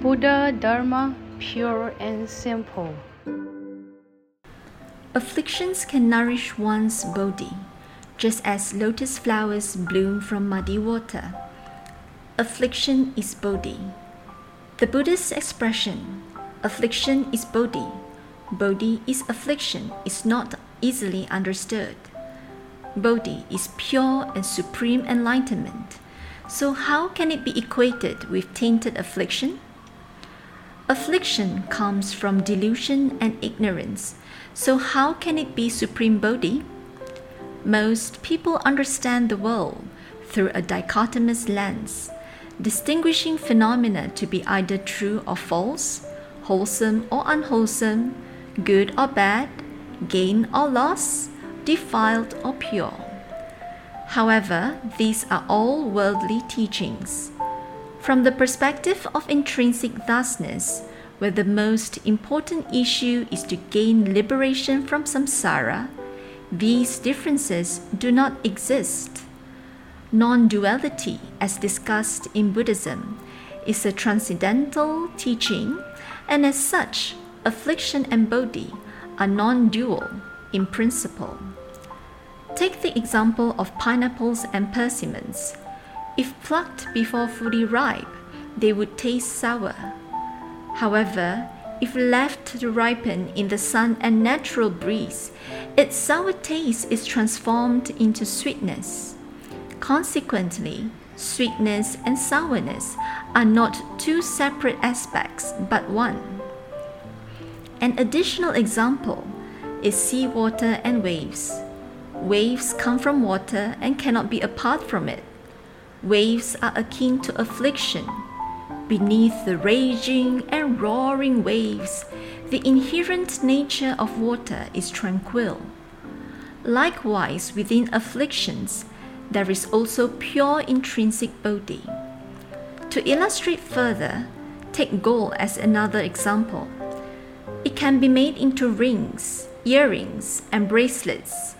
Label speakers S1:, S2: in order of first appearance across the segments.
S1: Buddha Dharma pure and simple.
S2: Afflictions can nourish one's bodhi, just as lotus flowers bloom from muddy water. Affliction is bodhi. The Buddhist expression, affliction is bodhi, bodhi is affliction, is not easily understood. Bodhi is pure and supreme enlightenment. So, how can it be equated with tainted affliction? Affliction comes from delusion and ignorance, so how can it be supreme bodhi? Most people understand the world through a dichotomous lens, distinguishing phenomena to be either true or false, wholesome or unwholesome, good or bad, gain or loss, defiled or pure. However, these are all worldly teachings. From the perspective of intrinsic thusness, where the most important issue is to gain liberation from samsara, these differences do not exist. Non duality, as discussed in Buddhism, is a transcendental teaching, and as such, affliction and bodhi are non dual in principle. Take the example of pineapples and persimmons. If plucked before fully ripe, they would taste sour. However, if left to ripen in the sun and natural breeze, its sour taste is transformed into sweetness. Consequently, sweetness and sourness are not two separate aspects but one. An additional example is seawater and waves. Waves come from water and cannot be apart from it. Waves are akin to affliction. Beneath the raging and roaring waves, the inherent nature of water is tranquil. Likewise, within afflictions, there is also pure intrinsic bodhi. To illustrate further, take gold as another example. It can be made into rings, earrings, and bracelets.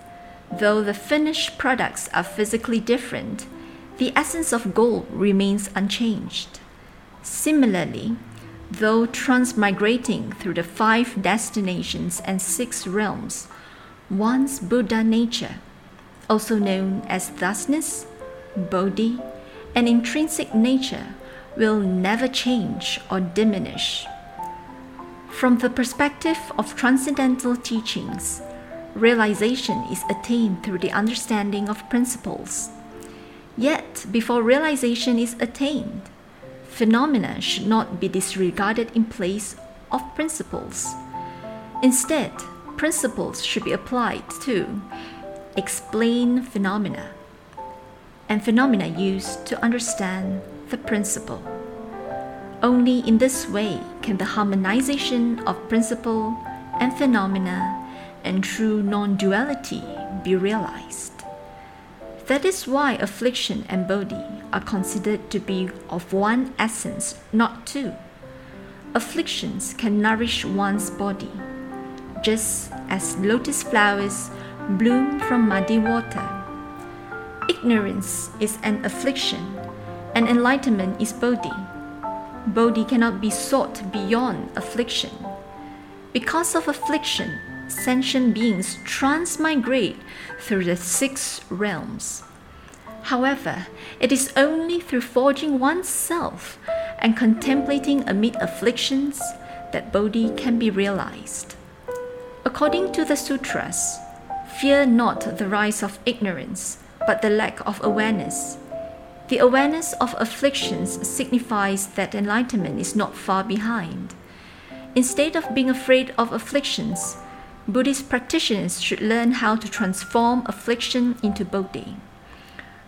S2: Though the finished products are physically different, the essence of gold remains unchanged. Similarly, though transmigrating through the five destinations and six realms, one's Buddha nature, also known as thusness, bodhi, and intrinsic nature, will never change or diminish. From the perspective of transcendental teachings, realization is attained through the understanding of principles. Yet, before realization is attained, phenomena should not be disregarded in place of principles. Instead, principles should be applied to explain phenomena, and phenomena used to understand the principle. Only in this way can the harmonization of principle and phenomena and true non duality be realized. That is why affliction and bodhi are considered to be of one essence, not two. Afflictions can nourish one's bodhi, just as lotus flowers bloom from muddy water. Ignorance is an affliction, and enlightenment is bodhi. Bodhi cannot be sought beyond affliction. Because of affliction, sentient beings transmigrate through the six realms. However, it is only through forging oneself and contemplating amid afflictions that Bodhi can be realized. According to the sutras, fear not the rise of ignorance, but the lack of awareness. The awareness of afflictions signifies that enlightenment is not far behind. Instead of being afraid of afflictions, Buddhist practitioners should learn how to transform affliction into bodhi.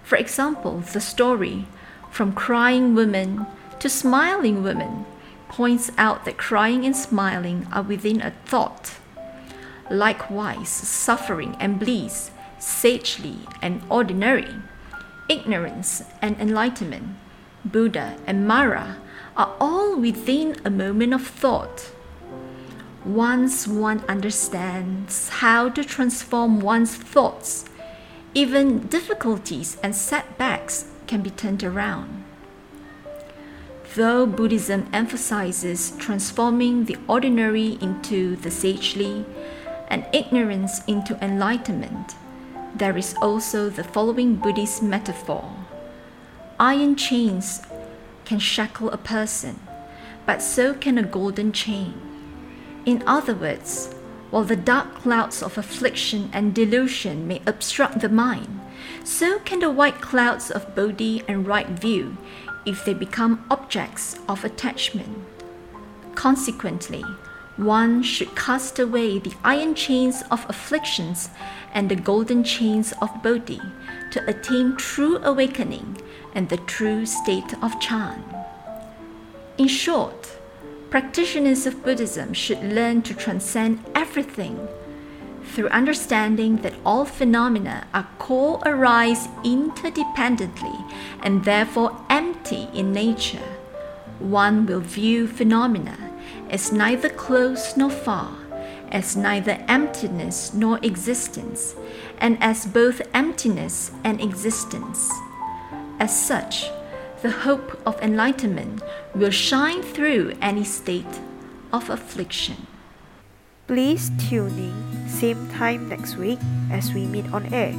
S2: For example, the story From Crying Women to Smiling Women points out that crying and smiling are within a thought. Likewise, suffering and bliss, sagely and ordinary, ignorance and enlightenment, Buddha and Mara are all within a moment of thought. Once one understands how to transform one's thoughts, even difficulties and setbacks can be turned around. though Buddhism emphasizes transforming the ordinary into the sagely and ignorance into enlightenment, there is also the following Buddhist metaphor Iron chains can shackle a person, but so can a golden chain. In other words, while the dark clouds of affliction and delusion may obstruct the mind, so can the white clouds of bodhi and right view if they become objects of attachment. Consequently, one should cast away the iron chains of afflictions and the golden chains of bodhi to attain true awakening and the true state of Chan. In short, practitioners of Buddhism should learn to transcend everything through understanding that all phenomena are co arise interdependently and therefore empty in nature. One will view phenomena as neither close nor far, as neither emptiness nor existence, and as both emptiness and existence. As such, the hope of enlightenment will shine through any state of affliction.
S3: Please tune in same time next week as we meet on air.